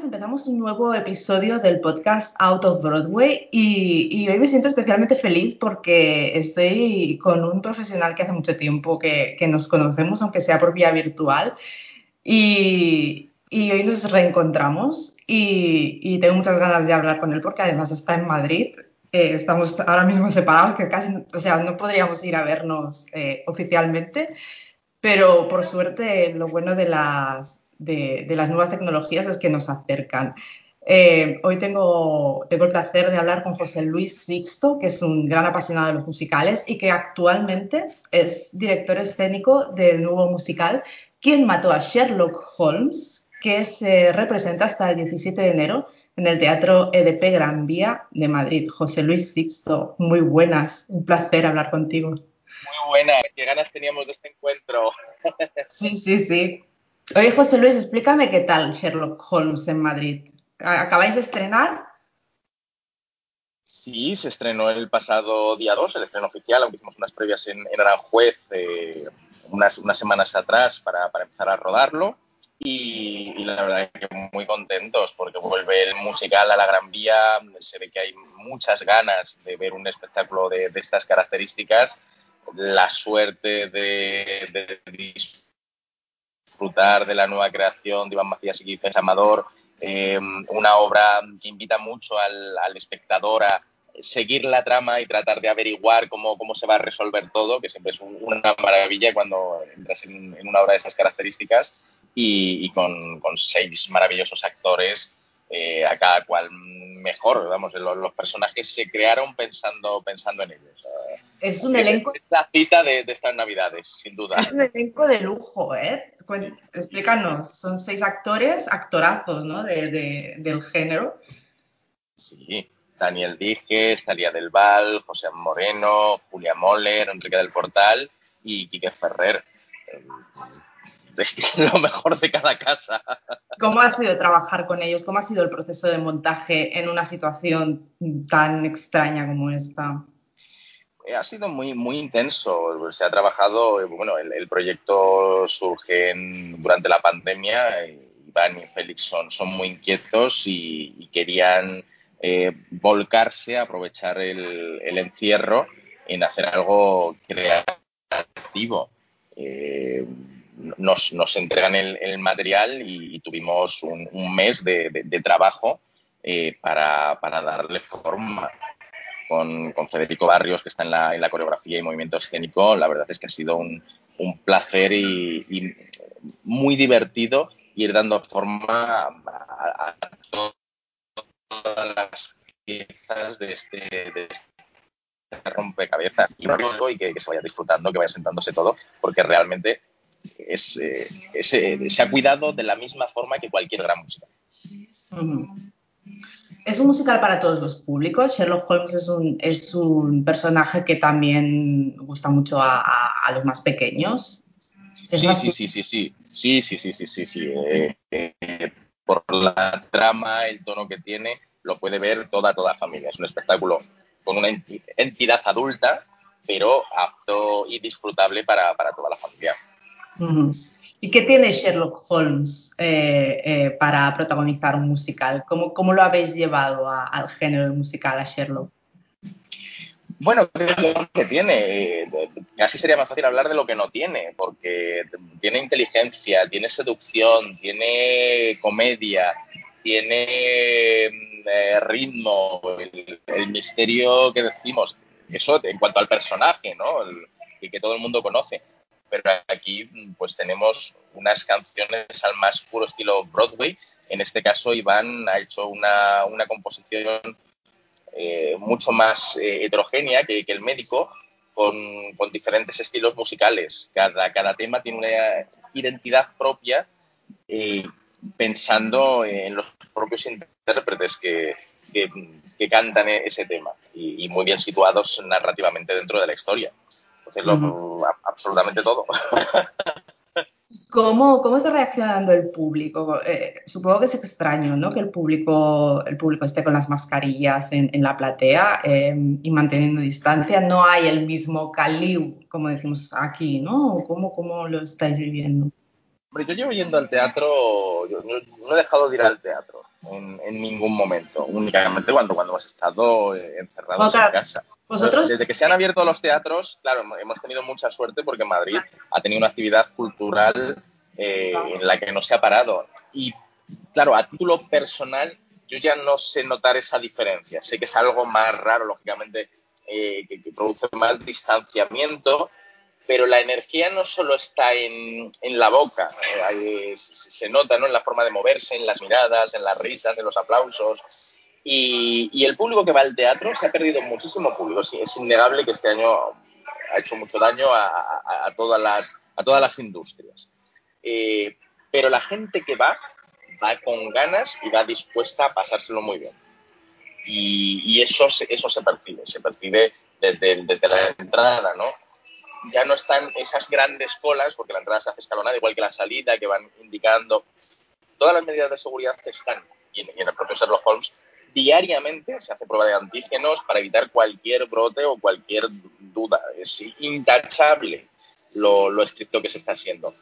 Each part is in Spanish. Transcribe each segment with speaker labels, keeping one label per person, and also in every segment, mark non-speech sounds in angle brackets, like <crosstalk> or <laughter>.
Speaker 1: Buenas. Empezamos un nuevo episodio del podcast Out of Broadway y, y, hoy me siento especialmente feliz porque estoy con un profesional que hace mucho tiempo que, que nos conocemos, aunque sea por vía virtual, y, y hoy nos reencontramos y, y, tengo muchas ganas de hablar con él porque además está en Madrid. Eh, estamos ahora mismo separados, que casi, o sea, no podríamos ir a vernos eh, oficialmente, pero por suerte lo bueno de las, de, de, las nuevas tecnologías es que nos acercan. Eh, hoy tengo, tengo el placer de hablar con José Luis Sixto, que es un gran apasionado de los musicales y que actualmente es director escénico del nuevo musical ¿Quién mató a Sherlock Holmes? que se representa hasta el 17 de enero en el Teatro EDP Gran Vía de Madrid. José Luis Sixto, muy buenas, un placer hablar contigo.
Speaker 2: Muy buenas, qué ganas teníamos de este encuentro.
Speaker 1: Sí, sí, sí. Oye, José Luis, explícame qué tal Sherlock Holmes en Madrid. ¿Acabáis de estrenar?
Speaker 2: Sí, se estrenó el pasado día 2, el estreno oficial, aunque hicimos unas previas en, Aranjuez eh, unas, semanas atrás para, empezar a rodarlo. Y, la verdad que muy contentos porque vuelve el musical a la Gran Vía, se ve que hay muchas ganas de ver un espectáculo de, de estas características, la suerte de, de, disfrutar de la nueva creación de Iván Macías y Quizás Amador, eh, una obra que invita mucho al, al, espectador a seguir la trama y tratar de averiguar cómo, cómo se va a resolver todo, que siempre es un, una maravilla cuando entras en, en, una obra de estas características y, y con, con, seis maravillosos actores, eh, a cada cual mejor, vamos, los, los, personajes se crearon pensando, pensando en ellos.
Speaker 1: Es un elenco.
Speaker 2: Es la cita de, de, estas navidades, sin duda.
Speaker 1: Es un elenco de lujo, ¿eh? Explícanos, son seis actores, actorazos, ¿no? De, de, del género.
Speaker 2: Sí, Daniel Díez, Talía del Val, José Moreno, Julia Moller, Enrique del Portal y Quique Ferrer <laughs> lo mejor de cada casa.
Speaker 1: ¿Cómo ha sido trabajar con ellos? ¿Cómo ha sido el proceso de montaje en una situación tan extraña como esta?
Speaker 2: Ha sido muy, muy intenso. Se ha trabajado, bueno, el, el proyecto surge en, durante la pandemia. Iván y Félix son, son muy inquietos y, y querían eh, volcarse, aprovechar el, el, encierro en hacer algo creativo. Eh, nos, nos entregan el, el material y, y, tuvimos un, un mes de, de, de trabajo eh, para, para, darle forma. Con, con, Federico Barrios, que está en la, en la, coreografía y movimiento escénico, la verdad es que ha sido un, un placer y, y, muy divertido ir dando forma a, a todas las piezas de este, de este rompecabezas y, y que, que, se vaya disfrutando, que vaya sentándose todo, porque realmente es, eh, es, eh, se ha cuidado de la misma forma que cualquier gran música.
Speaker 1: Es un musical para todos los públicos. Sherlock Holmes es un, es un personaje que también gusta mucho a, a, a los más pequeños.
Speaker 2: Sí, sí, sí, sí, sí, sí, sí, sí, sí, sí, sí. Eh, eh, por la trama, el tono que tiene, lo puede ver toda, toda familia. Es un espectáculo con una entidad adulta, pero apto y disfrutable para, para toda la familia.
Speaker 1: ¿Y qué tiene Sherlock Holmes eh, eh, para protagonizar un musical? ¿Cómo, cómo lo habéis llevado al género musical, a Sherlock?
Speaker 2: Bueno, que tiene. Casi sería más fácil hablar de lo que no tiene, porque tiene inteligencia, tiene seducción, tiene comedia, tiene eh, ritmo, el, misterio que decimos. Eso en cuanto al personaje, ¿no? El que todo el mundo conoce pero aquí pues tenemos unas canciones al más puro estilo Broadway. En este caso, Iván ha hecho una, una composición eh, mucho más eh, heterogénea que, que, el médico, con, con, diferentes estilos musicales. Cada, cada tema tiene una identidad propia eh, pensando en los propios intérpretes que, que, cantan e-, ese tema y, muy bien situados narrativamente dentro de la historia. Entonces, absolutamente todo. <laughs>
Speaker 1: ¿Cómo, ¿Cómo, está reaccionando el público? Eh, supongo que es extraño, ¿no? Que el público, el público esté con las mascarillas en, en la platea eh, y manteniendo distancia. No hay el mismo caliu, como decimos aquí, ¿no? ¿Cómo, cómo lo estáis viviendo?
Speaker 2: Hombre, yo llevo yendo al teatro, yo no, he dejado de ir al teatro en, en ningún momento, únicamente cuando, cuando hemos estado eh, encerrados en casa. ¿Vosotros? Desde que se han abierto los teatros, claro, hemos tenido mucha suerte porque Madrid ha tenido una actividad cultural eh, en la que no se ha parado. Y claro, a título personal, yo ya no sé notar esa diferencia. Sé que es algo más raro, lógicamente, eh, que, que, produce más distanciamiento, pero la energía no solo está en, en la boca, eh, se nota ¿no? en la forma de moverse, en las miradas, en las risas, en los aplausos. Y, y el público que va al teatro se ha perdido muchísimo público. Sí, es innegable que este año ha hecho mucho daño a, a, a todas, las, a todas las industrias. Eh, pero la gente que va, va con ganas y va dispuesta a pasárselo muy bien. Y, y eso, eso se percibe, se percibe desde, desde la entrada, ¿no? Ya no están esas grandes colas, porque la entrada se hace escalonada, igual que la salida, que van indicando. Todas las medidas de seguridad están, y en, el propio Sherlock Holmes, diariamente se hace prueba de antígenos para evitar cualquier brote o cualquier duda. Es intachable lo, lo estricto que se está haciendo.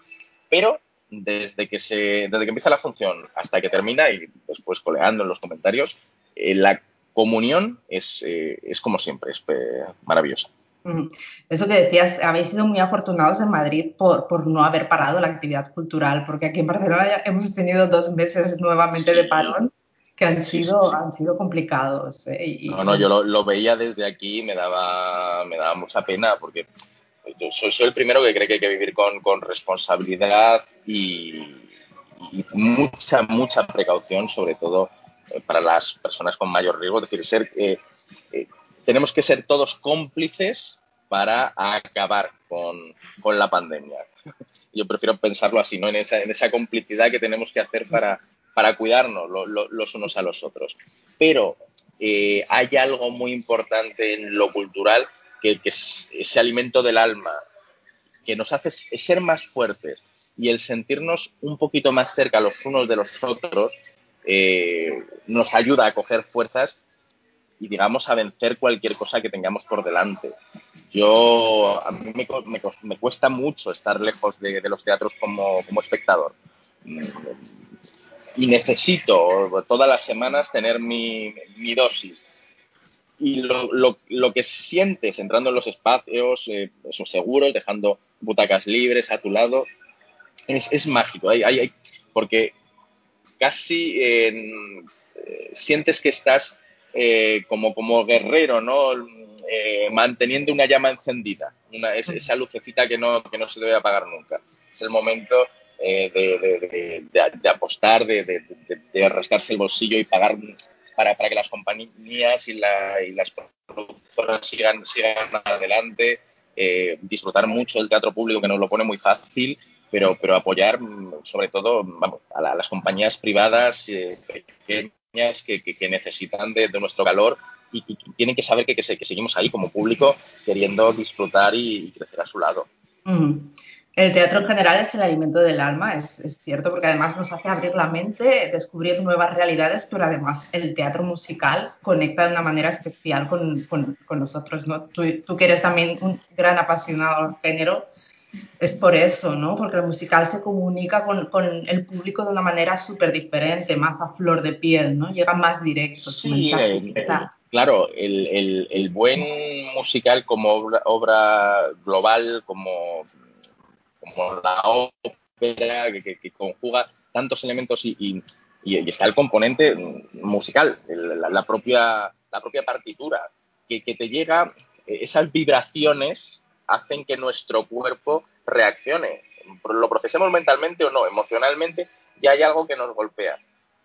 Speaker 2: Pero desde que, se, desde que empieza la función hasta que termina, y después coleando en los comentarios, eh, la comunión es, eh, es como siempre, es eh, maravillosa.
Speaker 1: Eso que decías, habéis sido muy afortunados en Madrid por, por, no haber parado la actividad cultural, porque aquí en Barcelona ya hemos tenido dos meses nuevamente sí. de parón que han, sí, sido, sí, han sido complicados. ¿eh?
Speaker 2: Y, no, no, yo lo, lo, veía desde aquí y me daba, me daba mucha pena, porque yo soy, soy, el primero que cree que hay que vivir con, con responsabilidad y, y, mucha, mucha precaución, sobre todo eh, para las personas con mayor riesgo, es decir, ser... Eh, eh, tenemos que ser todos cómplices para acabar con, la pandemia. <laughs> Yo prefiero pensarlo así, ¿no? En esa, complicidad que tenemos que hacer para, cuidarnos lo, lo, los unos a los otros. Pero eh, hay algo muy importante en lo cultural que, que, es ese alimento del alma, que nos hace ser más fuertes y el sentirnos un poquito más cerca los unos de los otros eh, nos ayuda a coger fuerzas y digamos a vencer cualquier cosa que tengamos por delante. Yo, a mí me, cuesta mucho estar lejos de, los teatros como, espectador. Y necesito todas las semanas tener mi, dosis. Y lo, que sientes entrando en los espacios, eh, seguros, dejando butacas libres a tu lado, es, mágico. Porque casi eh, sientes que estás eh, como, como guerrero, ¿no? Eh, manteniendo una llama encendida, una, es, esa lucecita que no, que no se debe apagar nunca. Es el momento eh, de, de, de, de, apostar, de, rascarse el bolsillo y pagar para, para que las compañías y, la, y las productoras sigan, sigan adelante, eh, disfrutar mucho del teatro público que nos lo pone muy fácil, pero, pero apoyar sobre todo vamos, a, la, las compañías privadas eh, que, que, necesitan de, nuestro calor y, y, tienen que saber que, seguimos ahí como público queriendo disfrutar y, crecer a su lado.
Speaker 1: Mm. El teatro en general es el alimento del alma, es, cierto, porque además nos hace abrir la mente, descubrir nuevas realidades, pero además el teatro musical conecta de una manera especial con nosotros. ¿no? Tú, tú, que eres también un gran apasionado del género, es por eso, ¿no? Porque el musical se comunica con, con el público de una manera súper diferente, más a flor de piel, ¿no? Llega más directo.
Speaker 2: Sí, el, el, claro, el, el, el, buen musical como obra, obra global, como, como, la ópera, que, que, que conjuga tantos elementos y, y, y, está el componente musical, la, la, propia, la propia partitura, que, que te llega esas vibraciones hacen que nuestro cuerpo reaccione. Lo procesemos mentalmente o no, emocionalmente, ya hay algo que nos golpea.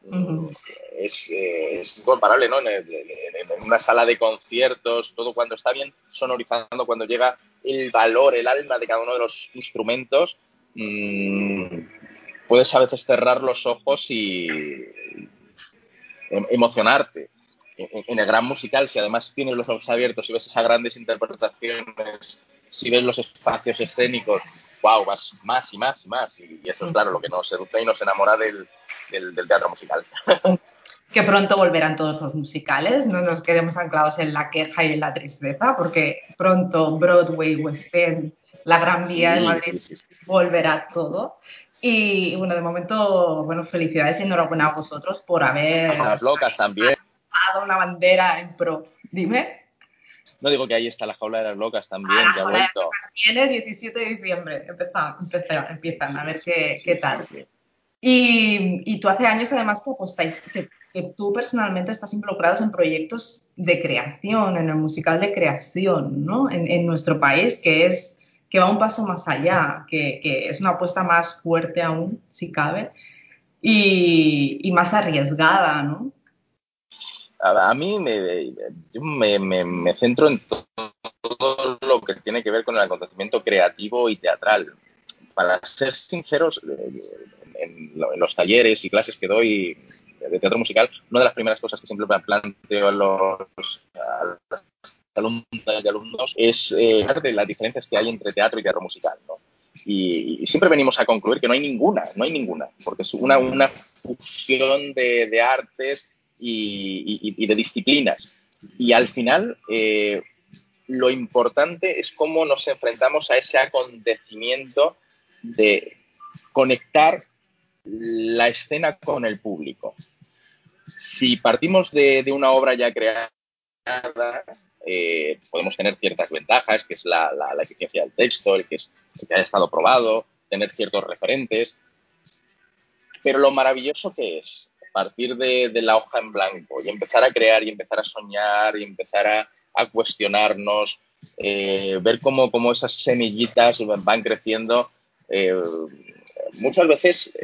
Speaker 2: Uh -huh. es, eh, es, incomparable, ¿no? En, el, en, una sala de conciertos, todo cuando está bien sonorizando, cuando llega el valor, el alma de cada uno de los instrumentos, mmm, puedes a veces cerrar los ojos y em, emocionarte. En el gran musical, si además tienes los ojos abiertos y ves esas grandes interpretaciones, si ves los espacios escénicos, wow, vas más y más y más. Y, eso es claro lo que nos seduce y nos enamora del, del teatro musical. <laughs>
Speaker 1: que pronto volverán todos los musicales, no nos quedemos anclados en la queja y en la tristeza, porque pronto Broadway, West End, la Gran Vía de Madrid volverá todo. Y bueno, de momento, bueno, felicidades y enhorabuena a vosotros por haber...
Speaker 2: las locas también.
Speaker 1: Dado una bandera en pro. Dime.
Speaker 2: No digo que ahí está la jaula de las locas también, ah, que ha vuelto.
Speaker 1: Viene el 17 de diciembre, empiezan, a ver qué, qué tal. Y, y, tú hace años además que apostáis, que que tú personalmente estás involucrado en proyectos de creación, en el musical de creación, ¿no? En, nuestro país, que es que va un paso más allá, que, es una apuesta más fuerte aún, si cabe, y, más arriesgada, ¿no?
Speaker 2: A, mí me, me, centro en todo lo que tiene que ver con el acontecimiento creativo y teatral. Para ser sinceros, en, los talleres y clases que doy de teatro musical, una de las primeras cosas que siempre planteo a los, alumnos y alumnos es eh, de las diferencias que hay entre teatro y teatro musical. ¿no? Y, siempre venimos a concluir que no hay ninguna, no hay ninguna, porque es una, una fusión de, de artes y, de disciplinas. Y al final, eh, lo importante es cómo nos enfrentamos a ese acontecimiento de conectar la escena con el público. Si partimos de, una obra ya creada, eh, podemos tener ciertas ventajas, que es la, eficiencia del texto, el que, haya estado probado, tener ciertos referentes. Pero lo maravilloso que es partir de, la hoja en blanco y empezar a crear y empezar a soñar y empezar a, cuestionarnos, eh, ver cómo, esas semillitas van creciendo. Eh, muchas veces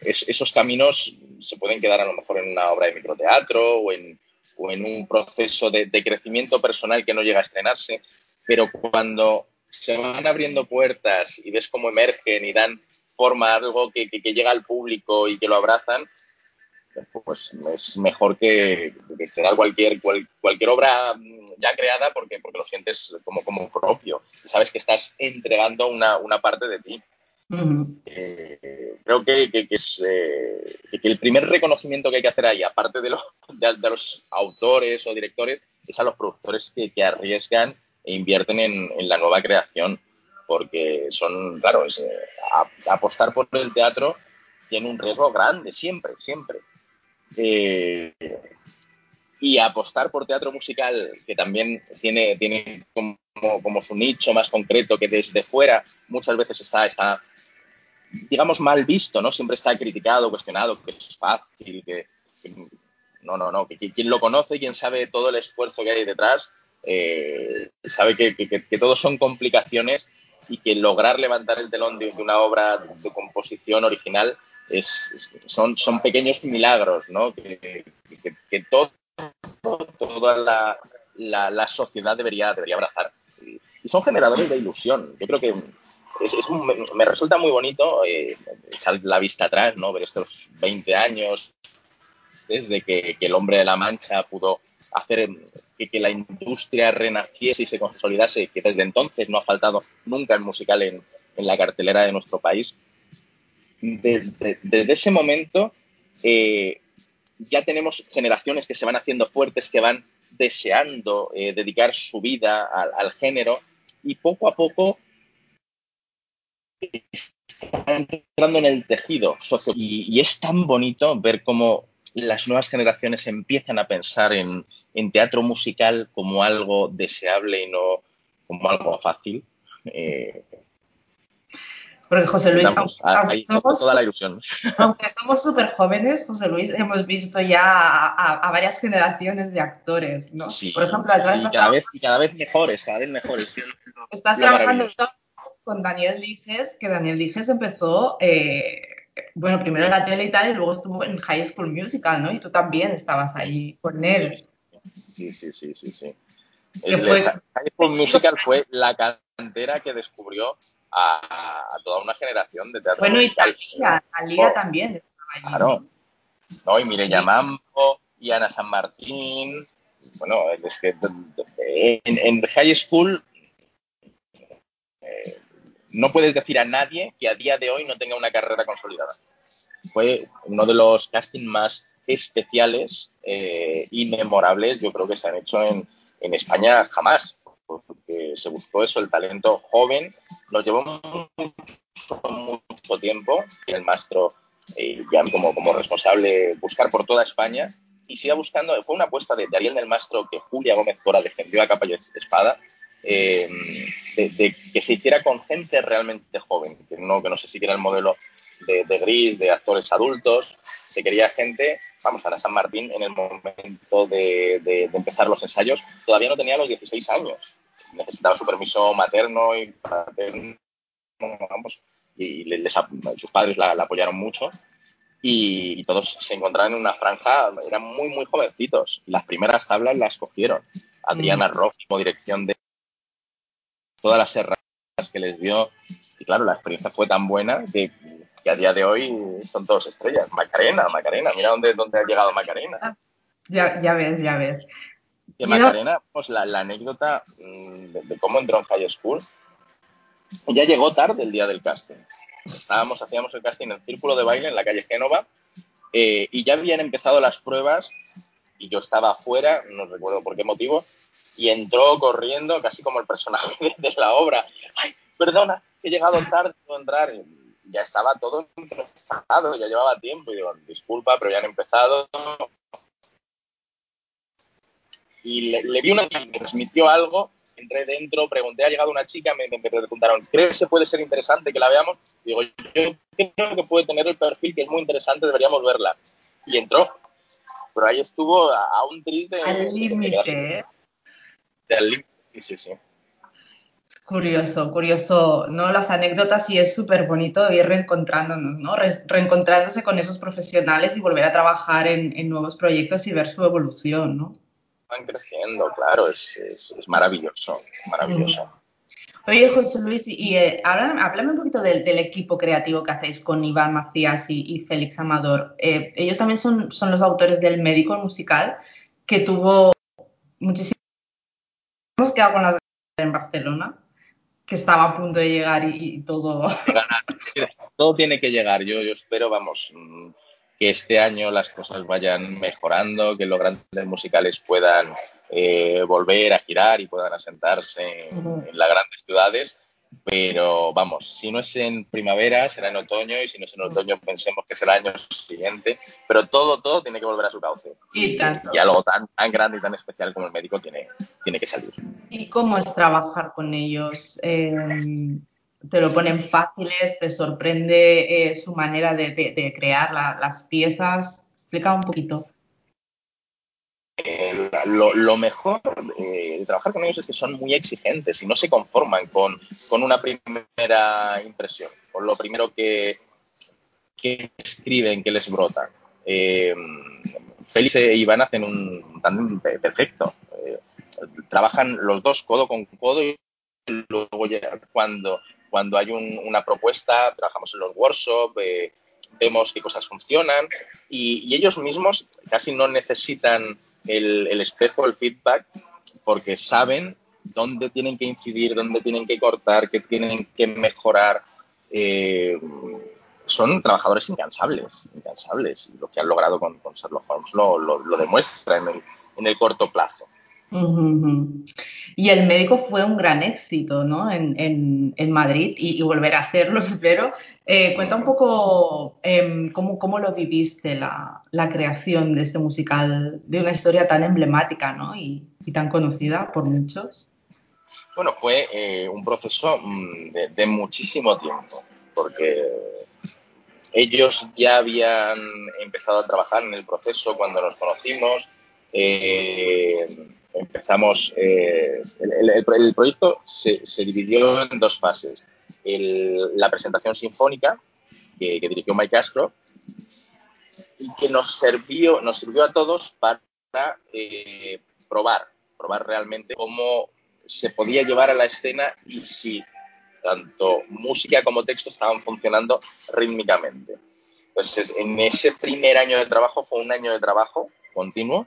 Speaker 2: esos caminos se pueden quedar a lo mejor en una obra de microteatro o en, o en un proceso de, crecimiento personal que no llega a estrenarse, pero cuando se van abriendo puertas y ves cómo emergen y dan forma a algo que, llega al público y que lo abrazan, pues es mejor que, que cualquier, cualquier obra ya creada porque, porque lo sientes como, como propio. Sabes que estás entregando una, una parte de ti. Eh, creo que, es, eh, que, el primer reconocimiento que hay que hacer ahí, aparte de, de, los autores o directores, es a los productores que, arriesgan e invierten en, la nueva creación, porque son, claro, es, eh, apostar por el teatro tiene un riesgo grande, siempre, siempre. Y apostar por teatro musical, que también tiene, tiene como, como, su nicho más concreto, que desde fuera muchas veces está, está digamos, mal visto, ¿no? Siempre está criticado, cuestionado, que es fácil, que, no, no, no, que, quien lo conoce, quien sabe todo el esfuerzo que hay detrás, eh, sabe que, que, todos son complicaciones y que lograr levantar el telón de, una obra de composición original es, son, son pequeños milagros, ¿no? Que, todo, toda la, la, sociedad debería, debería abrazar. Y son generadores de ilusión. Yo creo que me resulta muy bonito eh, echar la vista atrás, ¿no? Ver estos 20 años desde que, el hombre de la Mancha pudo hacer que, la industria renaciese y se consolidase, que desde entonces no ha faltado nunca el musical en, la cartelera de nuestro país. Desde, ese momento eh, ya tenemos generaciones que se van haciendo fuertes, que van deseando eh, dedicar su vida al, género y poco a poco está entrando en el tejido socio y, es tan bonito ver cómo las nuevas generaciones empiezan a pensar en, teatro musical como algo deseable y no como algo fácil. Eh,
Speaker 1: porque José Luis,
Speaker 2: aunque, somos, toda la ilusión. <laughs>
Speaker 1: aunque somos súper jóvenes, José Luis, hemos visto ya a, varias generaciones de actores, ¿no?
Speaker 2: Por ejemplo, cada, vez, cada vez mejores, cada vez mejores.
Speaker 1: Estás trabajando con Daniel Dijes, que Daniel Dijes empezó, eh, bueno, primero en la tele y tal, y luego estuvo en High School Musical, ¿no? Y tú también estabas ahí con él.
Speaker 2: Sí, sí, sí, sí, sí. High School Musical fue la cantera que descubrió a, toda una generación de teatro
Speaker 1: bueno,
Speaker 2: musical.
Speaker 1: y Talía, oh, también
Speaker 2: Claro. ¿no? Y Mireya Mambo, y Ana San Martín. Bueno, es que en, High School eh, no puedes decir a nadie que a día de hoy no tenga una carrera consolidada. Fue uno de los castings más especiales eh, y memorables, yo creo que se han hecho en, en España jamás, porque se buscó eso, el talento joven. Nos llevó mucho, mucho tiempo el maestro, eh, ya como, como responsable, buscar por toda España y siga buscando. Fue una apuesta de, Ariel del Mastro que Julia Gómez Cora defendió a capa y espada. Eh, de, que se hiciera con gente realmente joven, que no, que no se siguiera el modelo de, gris, de actores adultos, se quería gente, vamos, Ana San Martín en el momento de, empezar los ensayos todavía no tenía los 16 años, necesitaba su permiso materno y paterno, vamos, y sus padres la, apoyaron mucho y, todos se encontraban en una franja, eran muy, muy jovencitos. Las primeras tablas las cogieron. Adriana mm. Roff como dirección de todas las herramientas que les dio. Y claro, la experiencia fue tan buena que, a día de hoy son todos estrellas. Macarena, Macarena, mira dónde, dónde ha llegado Macarena. Ah,
Speaker 1: ya, ya ves, ya ves.
Speaker 2: Que Macarena, pues la, anécdota mm, de, cómo entró en High School, ya llegó tarde el día del casting. Estábamos, hacíamos el casting en el círculo de baile en la calle Génova eh, y ya habían empezado las pruebas y yo estaba afuera, no recuerdo por qué motivo, y entró corriendo, casi como el personaje <laughs> de, la obra. ¡Ay, perdona, he llegado tarde a entrar! ya estaba todo empezado, ya llevaba tiempo. Y digo, disculpa, pero ya han empezado. Y le, vi una que me transmitió algo, entré dentro, pregunté, ha llegado una chica, me, me preguntaron, ¿crees que puede ser interesante que la veamos? Digo, yo creo que puede tener el perfil que es muy interesante, deberíamos verla. Y entró. Pero ahí estuvo a, un triste.
Speaker 1: Al límite.
Speaker 2: Sí, sí, sí.
Speaker 1: Curioso, curioso, ¿no? Las anécdotas y es súper bonito ir reencontrándonos, ¿no? reencontrándose con esos profesionales y volver a trabajar en, nuevos proyectos y ver su evolución, ¿no?
Speaker 2: Van creciendo, claro, es, maravilloso, maravilloso.
Speaker 1: Oye, José Luis, y eh, háblame, un poquito del, equipo creativo que hacéis con Iván Macías y, Félix Amador. Eh, ellos también son, son los autores del Médico musical, que tuvo muchísimo hemos quedado con las en Barcelona, que estaba a punto de llegar y, todo. <laughs>
Speaker 2: Todo tiene que llegar. Yo, yo espero, vamos, mm, que este año las cosas vayan mejorando, que los grandes musicales puedan eh, volver a girar y puedan asentarse en las grandes ciudades pero vamos, si no es en primavera, será en otoño, y si no es en otoño, pensemos que será el año siguiente, pero todo, todo tiene que volver a su cauce.
Speaker 1: Y,
Speaker 2: y algo tan, tan grande y tan especial como el médico tiene, tiene que salir.
Speaker 1: ¿Y cómo es trabajar con ellos? Em, ¿Te lo ponen fáciles? ¿Te sorprende eh, su manera de, crear las piezas? Explica un poquito.
Speaker 2: Eh, lo, mejor eh, de trabajar con ellos es que son muy exigentes y no se conforman con, una primera impresión, con lo primero que, escriben, que les brota. Eh, Félix e Iván hacen un tándem perfecto. Eh, trabajan los dos codo con codo y luego ya cuando, cuando hay una propuesta, trabajamos en los workshops, vemos qué cosas funcionan y ellos mismos casi no necesitan el, espejo, el feedback, porque saben dónde tienen que incidir, dónde tienen que cortar, qué tienen que mejorar. Eh, son trabajadores incansables, incansables. Lo que han logrado con, con Sherlock Holmes lo, lo, demuestra en el, en el corto plazo.
Speaker 1: Y el médico fue un gran éxito ¿no? en, Madrid y, volverá a serlo, <laughs> espero. Eh, cuenta un poco em, cómo, lo viviste, la, creación de este musical, de una historia tan emblemática ¿no? y, tan conocida por muchos.
Speaker 2: Bueno, fue eh, un proceso mm, de, muchísimo tiempo, porque ellos ya habían empezado a trabajar en el proceso cuando nos conocimos. Eh, empezamos, eh, el, proyecto se, dividió en dos fases. la presentación sinfónica, que, dirigió Mike Castro, y que nos sirvió, nos sirvió a todos para eh, probar, probar realmente cómo se podía llevar a la escena y si tanto música como texto estaban funcionando rítmicamente. Entonces, en ese primer año de trabajo fue un año de trabajo continuo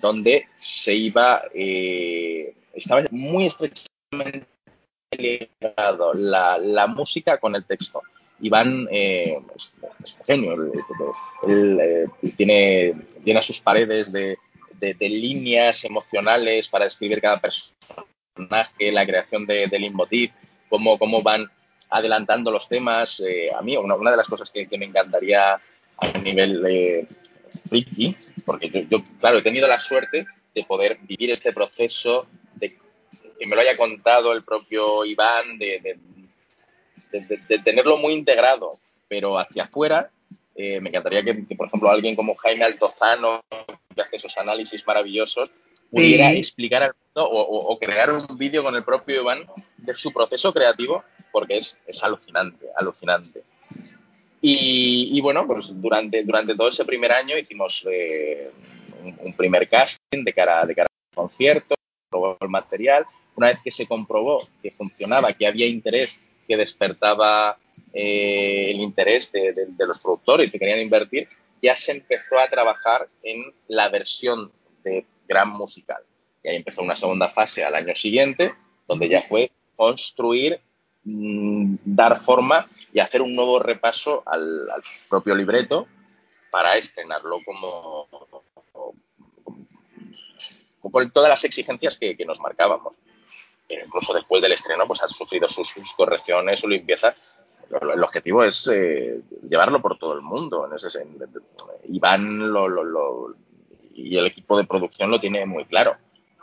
Speaker 2: donde se iba, eh, estaba muy estrechamente ligado la, la, música con el texto. Iván eh, es, un genio, él, eh, tiene, tiene a sus paredes de, de, de, líneas emocionales para describir cada personaje, la creación de, leitmotiv, cómo, cómo van adelantando los temas. Eh, a mí, una, una, de las cosas que, me encantaría a nivel eh, friki, porque yo, yo, claro, he tenido la suerte de poder vivir este proceso, de que me lo haya contado el propio Iván, de, de, de, de tenerlo muy integrado, pero hacia afuera. Eh, me encantaría que, que, por ejemplo, alguien como Jaime Altozano, que hace esos análisis maravillosos, pudiera sí. explicar al mundo o, o, o crear un vídeo con el propio Iván de su proceso creativo, porque es, es alucinante, alucinante. Y, y, bueno, pues durante, durante todo ese primer año hicimos eh, un, un, primer casting de cara, de cara al concierto, probó el material. Una vez que se comprobó que funcionaba, que había interés, que despertaba eh, el interés de, de, de, los productores que querían invertir, ya se empezó a trabajar en la versión de gran musical. Y ahí empezó una segunda fase al año siguiente, donde ya fue construir dar forma y hacer un nuevo repaso al, propio libreto para estrenarlo como, con todas las exigencias que, nos marcábamos. Pero incluso después del estreno, pues ha sufrido sus, correcciones, su limpieza. El objetivo es eh, llevarlo por todo el mundo. En ese, Iván lo, lo, lo, y el equipo de producción lo tiene muy claro,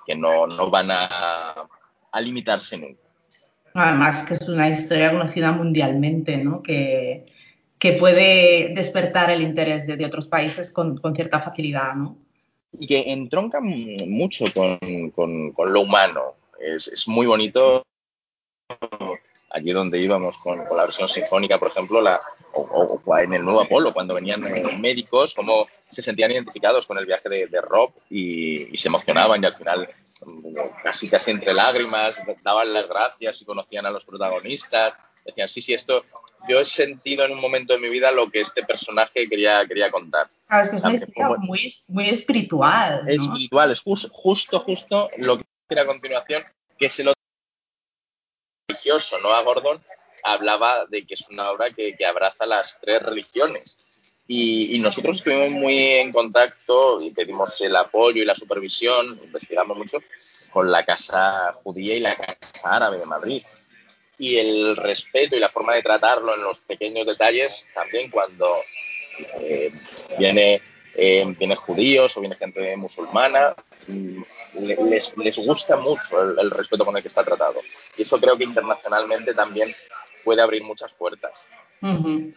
Speaker 2: que no, no van a limitarse nunca.
Speaker 1: Además que es una historia conocida mundialmente, ¿no? Que, que puede despertar el interés de, de otros países con, con, cierta facilidad, ¿no?
Speaker 2: Y que entronca mucho con, con, con lo humano. Es, es, muy bonito allí donde íbamos con, la versión sinfónica, por ejemplo, la, o, o, en el nuevo Apolo, cuando venían médicos, cómo se sentían identificados con el viaje de, de Rob y, y, se emocionaban y al final casi casi entre lágrimas, daban las gracias y conocían a los protagonistas, decían, sí, sí, esto, yo he sentido en un momento de mi vida lo que este personaje quería, quería contar.
Speaker 1: Claro, es que es una historia muy, muy espiritual. ¿no?
Speaker 2: Espiritual, es just, justo, justo lo que era a continuación, que es el otro religioso, Noah Gordon, hablaba de que es una obra que, que abraza las tres religiones. Y, y, nosotros estuvimos muy en contacto y pedimos el apoyo y la supervisión, investigamos mucho con la Casa Judía y la Casa Árabe de Madrid. Y el respeto y la forma de tratarlo en los pequeños detalles, también cuando eh, viene, eh, viene judíos o viene gente musulmana, les, les gusta mucho el, el respeto con el que está tratado. Y eso creo que internacionalmente también puede abrir muchas puertas.
Speaker 1: Uh -huh.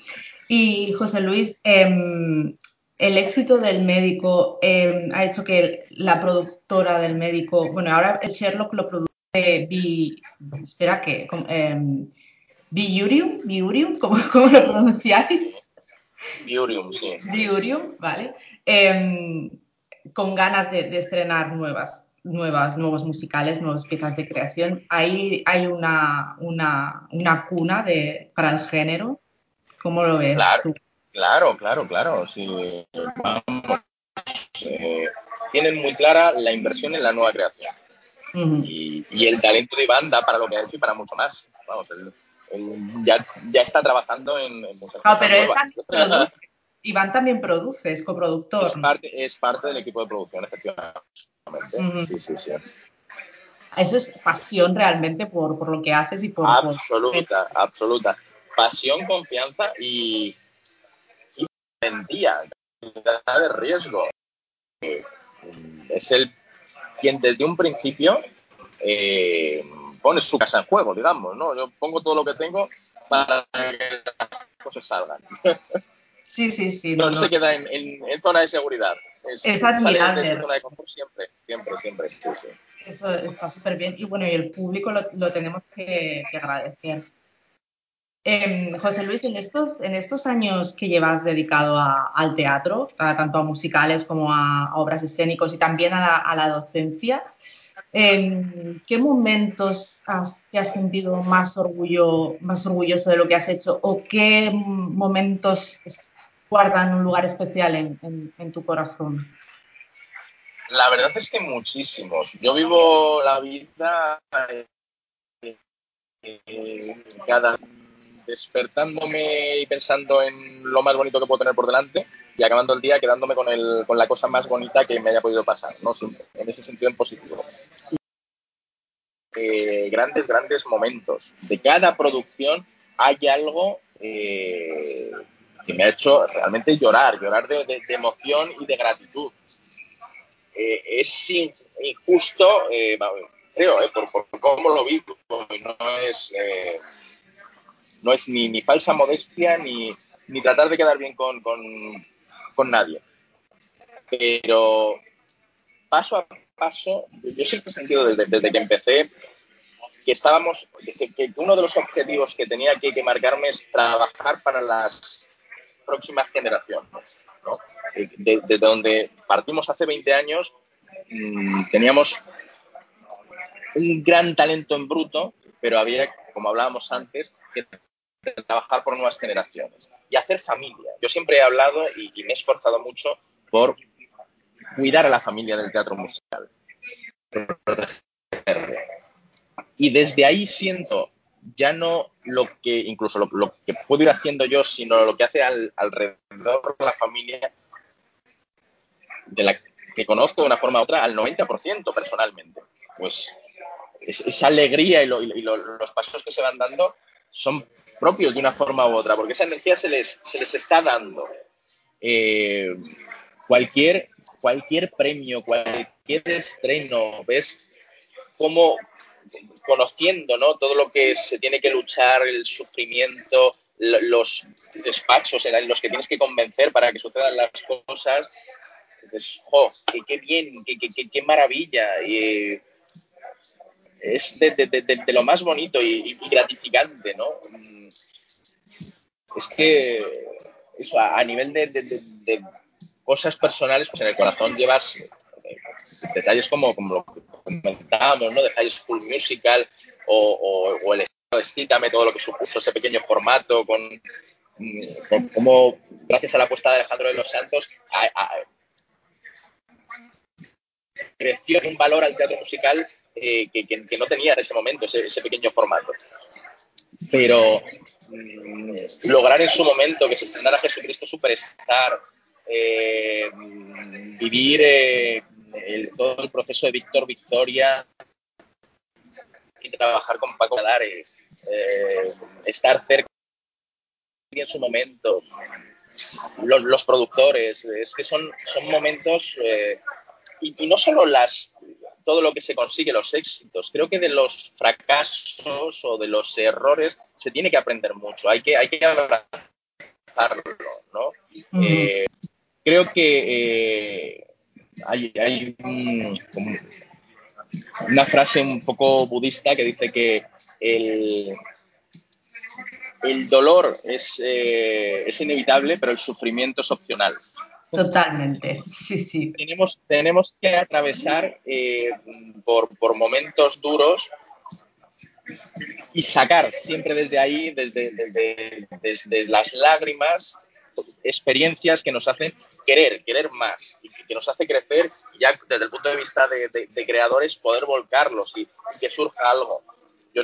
Speaker 1: Y José Luis, eh, el éxito del médico eh, ha hecho que la productora del médico, bueno, ahora el Sherlock lo produce Bi, espera que, eh, Biurium, Biurium, ¿cómo, ¿cómo, lo pronunciáis?
Speaker 2: Biurium, sí.
Speaker 1: Biurium, vale. Em, con ganas de, de estrenar nuevas nuevas, nuevos musicales, nuevas piezas de creación. Ahí hay una, una, una cuna de, para el género. ¿Cómo lo ves
Speaker 2: claro,
Speaker 1: tú?
Speaker 2: Claro, claro, claro. Sí, vamos, eh, tienen muy clara la inversión en la nueva creación. Uh -huh. y, y, el talento de Iván da para lo que ha hecho y para mucho más. Vamos, él, él ya, ya, está trabajando en, en muchas
Speaker 1: ah, pero él también produce. Iván también produce, es coproductor.
Speaker 2: Es parte, es parte del equipo de producción, efectivamente. Uh -huh. Sí, sí, sí.
Speaker 1: Eso es pasión realmente por, por lo que haces y por...
Speaker 2: Absoluta, por... absoluta. Pasión, confianza y, y valentía, de riesgo. Es el quien desde un principio eh, pone su casa en juego, digamos, ¿no? Yo pongo todo lo que tengo para que las cosas salgan. <laughs>
Speaker 1: Sí, sí, sí.
Speaker 2: No, no, no se queda en, en, en, zona de seguridad.
Speaker 1: Es, es admirable.
Speaker 2: De zona de confort siempre, siempre, siempre, sí, sí.
Speaker 1: Eso está súper bien. Y bueno, y el público lo, lo tenemos que, que agradecer. Eh, José Luis, en estos, en años que llevas dedicado al teatro, tanto a musicales como a, obras escénicos y también a la, docencia, ¿En qué momentos te has sentido más, orgullo, más orgulloso de lo que has hecho o qué momentos guardan un lugar especial en, tu corazón?
Speaker 2: La verdad es que muchísimos. Yo vivo la vida eh, cada despertándome y pensando en lo más bonito que puedo tener por delante y acabando el día quedándome con, el, con la cosa más bonita que me haya podido pasar, ¿no? en ese sentido en positivo. Eh, grandes, grandes momentos. De cada producción hay algo eh, que me ha hecho realmente llorar, llorar de, emoción y de gratitud. Eh, es injusto, creo, por, por, cómo lo vivo, no es no es ni, ni falsa modestia ni, ni, tratar de quedar bien con, con, nadie. Pero paso a paso, yo siempre he sentido desde, desde que empecé que estábamos, que, uno de los objetivos que tenía que, que, marcarme es trabajar para las próximas generaciones. ¿no? Desde donde partimos hace 20 años, mmm, teníamos un gran talento en bruto, pero había, como hablábamos antes, que trabajar por nuevas generaciones y hacer familia. Yo siempre he hablado y, me he esforzado mucho por cuidar a la familia del teatro musical. Y desde ahí siento ya no lo que incluso lo, que puedo ir haciendo yo, sino lo que hace alrededor de la familia de la que conozco de una forma u otra al 90% personalmente. Pues esa alegría y, los pasos que se van dando son propios de una forma u otra, porque esa energía se les, se les está dando. Eh, cualquier, cualquier premio, cualquier estreno, ves cómo conociendo ¿no? todo lo que se tiene que luchar, el sufrimiento, los despachos en los que tienes que convencer para que sucedan las cosas, dices, ¡oh, qué, bien, qué, qué, qué maravilla! Y, es de, de, de, lo más bonito y, gratificante, ¿no? Es que eso, a, nivel de, cosas personales, pues en el corazón llevas eh, detalles como, como lo que comentábamos, ¿no? De High School Musical o, o, el estilo de todo lo que supuso ese pequeño formato con, con cómo, gracias a la apuesta de Alejandro de los Santos, creció un valor al teatro musical eh, que, no tenía en ese momento, ese, pequeño formato. Pero mm, lograr en su momento que se estrenara Jesucristo Superstar, eh, vivir eh, todo el proceso de Víctor Victoria y trabajar con Paco Cadares, estar cerca en su momento, los, productores, es que son, son momentos, y, no solo las, todo lo que se consigue, los éxitos. Creo que de los fracasos o de los errores se tiene que aprender mucho. Hay que, hay que abrazarlo, ¿no? Eh, creo que eh, hay, una frase un poco budista que dice que el, el dolor es, eh, es inevitable, pero el sufrimiento es opcional.
Speaker 1: Totalmente, <laughs> sí, sí.
Speaker 2: Tenemos, tenemos que atravesar eh, por, por, momentos duros y sacar siempre desde ahí, desde, desde, desde, las lágrimas, experiencias que nos hacen querer, querer más, y que nos hace crecer ya desde el punto de vista de, de creadores, poder volcarlos y, que surja algo. Yo,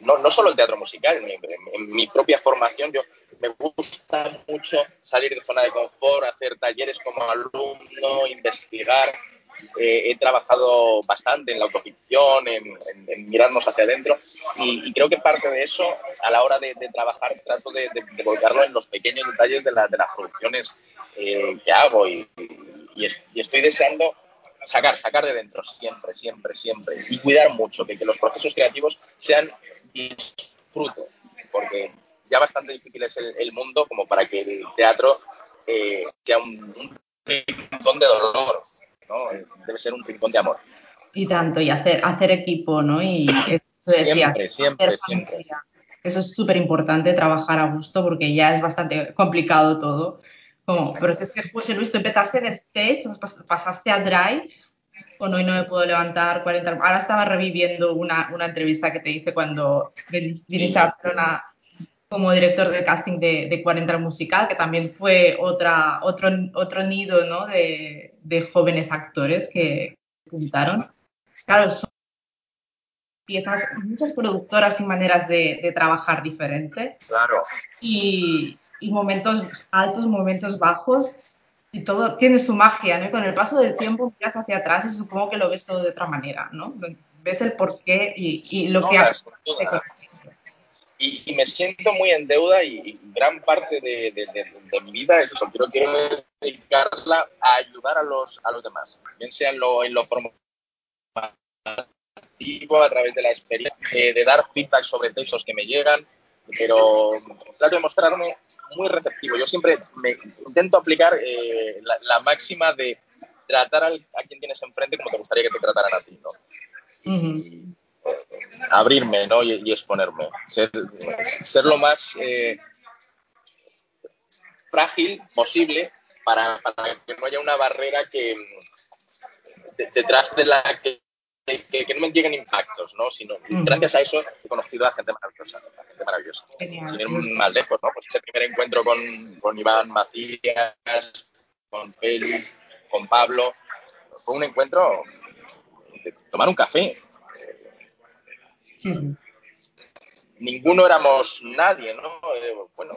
Speaker 2: no, no, solo el teatro musical, en mi, en mi, propia formación yo me gusta mucho salir de zona de confort, hacer talleres como alumno, investigar. Eh, he trabajado bastante en la autoficción, en, en, mirarnos hacia adentro y, y, creo que parte de eso, a la hora de, de trabajar, trato de, de, volcarlo en los pequeños detalles de, la, de las producciones eh, que hago y, y, y estoy deseando sacar, sacar de dentro, siempre, siempre, siempre. Y cuidar mucho, que, que los procesos creativos sean disfruto, porque ya bastante difícil es el, mundo como para que el teatro eh, sea un, un, rincón de dolor, ¿no? Debe ser un rincón de amor.
Speaker 1: Y tanto, y hacer, hacer equipo, ¿no? Y
Speaker 2: decía, siempre, siempre, siempre.
Speaker 1: Eso es súper importante, trabajar a gusto, porque ya es bastante complicado todo Como, pero es que José Luis, tú empezaste de stage, pasaste a drive, con hoy no me puedo levantar 40. Ahora estaba reviviendo una, una entrevista que te hice cuando viniste a Barcelona como director de casting de, de 40 musical, que también fue otra, otro, otro nido ¿no? de, de jóvenes actores que juntaron. Claro, son piezas, muchas productoras y maneras de, de trabajar diferente.
Speaker 2: Claro.
Speaker 1: Y, y, momentos altos, momentos bajos, y todo tiene su magia, ¿no? Y con el paso del tiempo miras hacia atrás y supongo que lo ves todo de otra manera, ¿no? Ves el porqué y, y lo no, que hace.
Speaker 2: Y, y, me siento muy en deuda y, y gran parte de, de, de, de, mi vida es eso, quiero, quiero dedicarla a ayudar a los, a los demás, bien sea en lo, en lo formativo, a través de la experiencia, de dar feedback sobre textos que me llegan, pero trato de mostrarme muy receptivo. Yo siempre me intento aplicar eh, la, la, máxima de tratar al, a quien tienes enfrente como te gustaría que te trataran a ti, ¿no?
Speaker 1: Uh -huh
Speaker 2: abrirme ¿no? y, y exponerme, ser, ser, lo más eh, frágil posible para, para, que no haya una barrera que de, detrás de la que, que, que, no me lleguen impactos, ¿no? sino uh -huh. gracias a eso he conocido a gente maravillosa, a gente maravillosa. Genial. Sin ir más lejos, ¿no? pues ese primer encuentro con, con Iván Macías, con Félix, con Pablo, fue un encuentro de tomar un café. Ninguno éramos nadie, ¿no? Eh, bueno,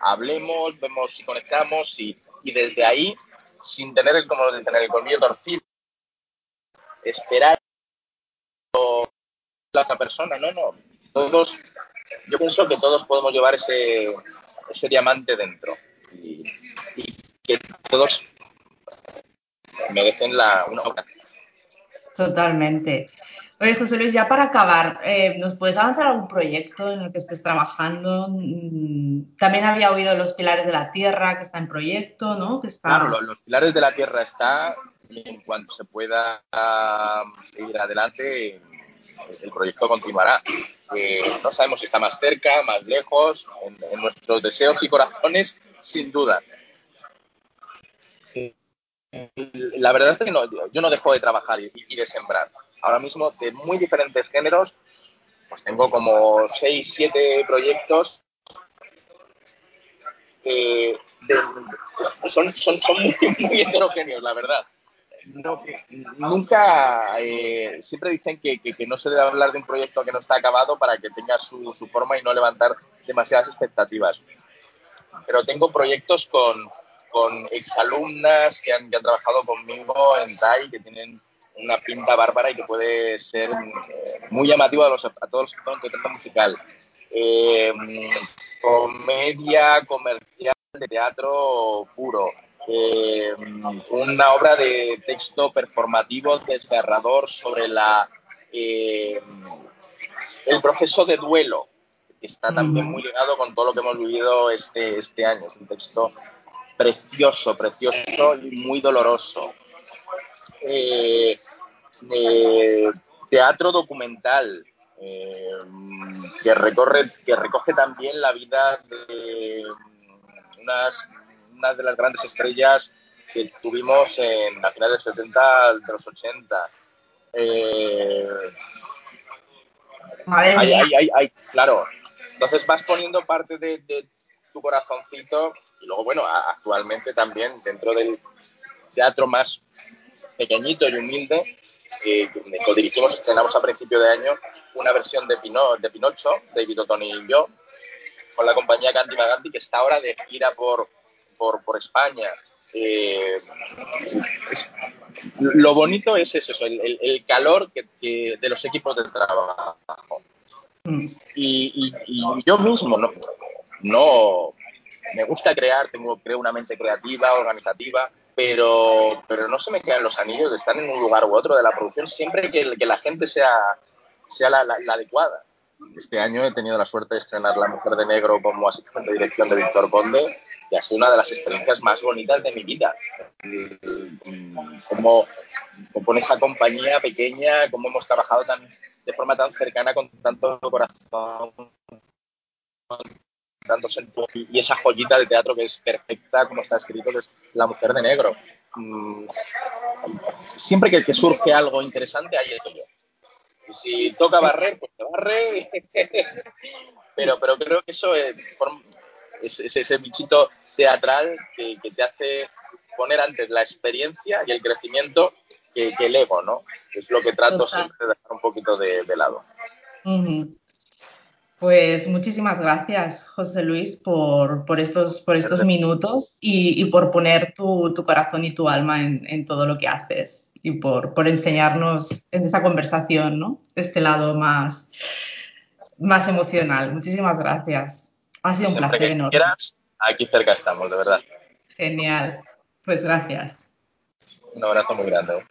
Speaker 2: hablemos, vemos si conectamos y, y, desde ahí, sin tener el, como de tener el colmillo torcido, esperar otra persona, no, no. Todos, yo pienso que todos podemos llevar ese, ese diamante dentro y, y que todos merecen la, una ocasión.
Speaker 1: Totalmente. Oye, José Luis, ya para acabar, eh, ¿nos puedes avanzar algún proyecto en el que estés trabajando? Mm, también había oído Los Pilares de la Tierra, que está en proyecto, ¿no? Que está...
Speaker 2: Claro, Los Pilares de la Tierra está y en cuanto se pueda seguir adelante, el proyecto continuará. Eh, no sabemos si está más cerca, más lejos, en, nuestros deseos y corazones, sin duda. La verdad es que no, yo no dejo de trabajar y, y de sembrar ahora mismo de muy diferentes géneros. Pues tengo como 6, 7 proyectos eh, de, son, son, son muy, muy, heterogéneos, la verdad. Nunca, eh, siempre dicen que, que, no se debe hablar de un proyecto que no está acabado para que tenga su, su forma y no levantar demasiadas expectativas. Pero tengo proyectos con, con exalumnas que han, que han trabajado conmigo en TAI, que tienen una pinta bárbara y que puede ser eh, muy llamativo a, los, a todos los que teatro musical. Eh, comedia comercial de teatro puro. Eh, una obra de texto performativo desgarrador sobre la eh, el proceso de duelo que está también muy ligado con todo lo que hemos vivido este, este año. Es un texto precioso, precioso y muy doloroso eh, eh, teatro documental eh, que recorre, que recoge también la vida de unas, una de las grandes estrellas que tuvimos en la final del 70 de los 80. Eh,
Speaker 1: Madre
Speaker 2: hay,
Speaker 1: mía.
Speaker 2: hay, hay, hay, claro. Entonces vas poniendo parte de, de, tu corazoncito y luego, bueno, actualmente también dentro del teatro más pequeñito y humilde, eh, co-dirigimos, estrenamos a principio de año una versión de, Pino, de Pinocho, David Tony y yo, con la compañía Gandhi Maganti, que está ahora de gira por, por, por España. Eh, es, lo bonito es eso, el, el, calor que, que, de los equipos de trabajo. Y, y, y yo mismo no, no, me gusta crear, tengo, creo una mente creativa, organizativa, pero, pero no se me quedan los anillos de estar en un lugar u otro de la producción siempre que, que la gente sea, sea la, la, la, adecuada. Este año he tenido la suerte de estrenar La Mujer de Negro como asistente de dirección de Víctor Conde y ha sido una de las experiencias más bonitas de mi vida. Como, con esa compañía pequeña, como hemos trabajado de forma tan cercana con tanto corazón, dándose y esa joyita de teatro que es perfecta, como está escrito, que es La mujer de negro. Mm, siempre que, surge algo interesante, ahí estoy yo. Y si toca barrer, pues te barre. <laughs> pero, pero creo que eso es, ese bichito teatral que, te hace poner antes la experiencia y el crecimiento que, el ego, ¿no? Es lo que trato siempre de dejar un poquito de, lado.
Speaker 1: Pues muchísimas gracias, José Luis, por, estos, por estos minutos y, por poner tu, corazón y tu alma en, todo lo que haces y por, enseñarnos en esta conversación, ¿no? Este lado más, más emocional. Muchísimas gracias. Ha sido un placer enorme.
Speaker 2: Quieras, aquí cerca estamos, de verdad.
Speaker 1: Genial. Pues gracias.
Speaker 2: Un abrazo muy grande.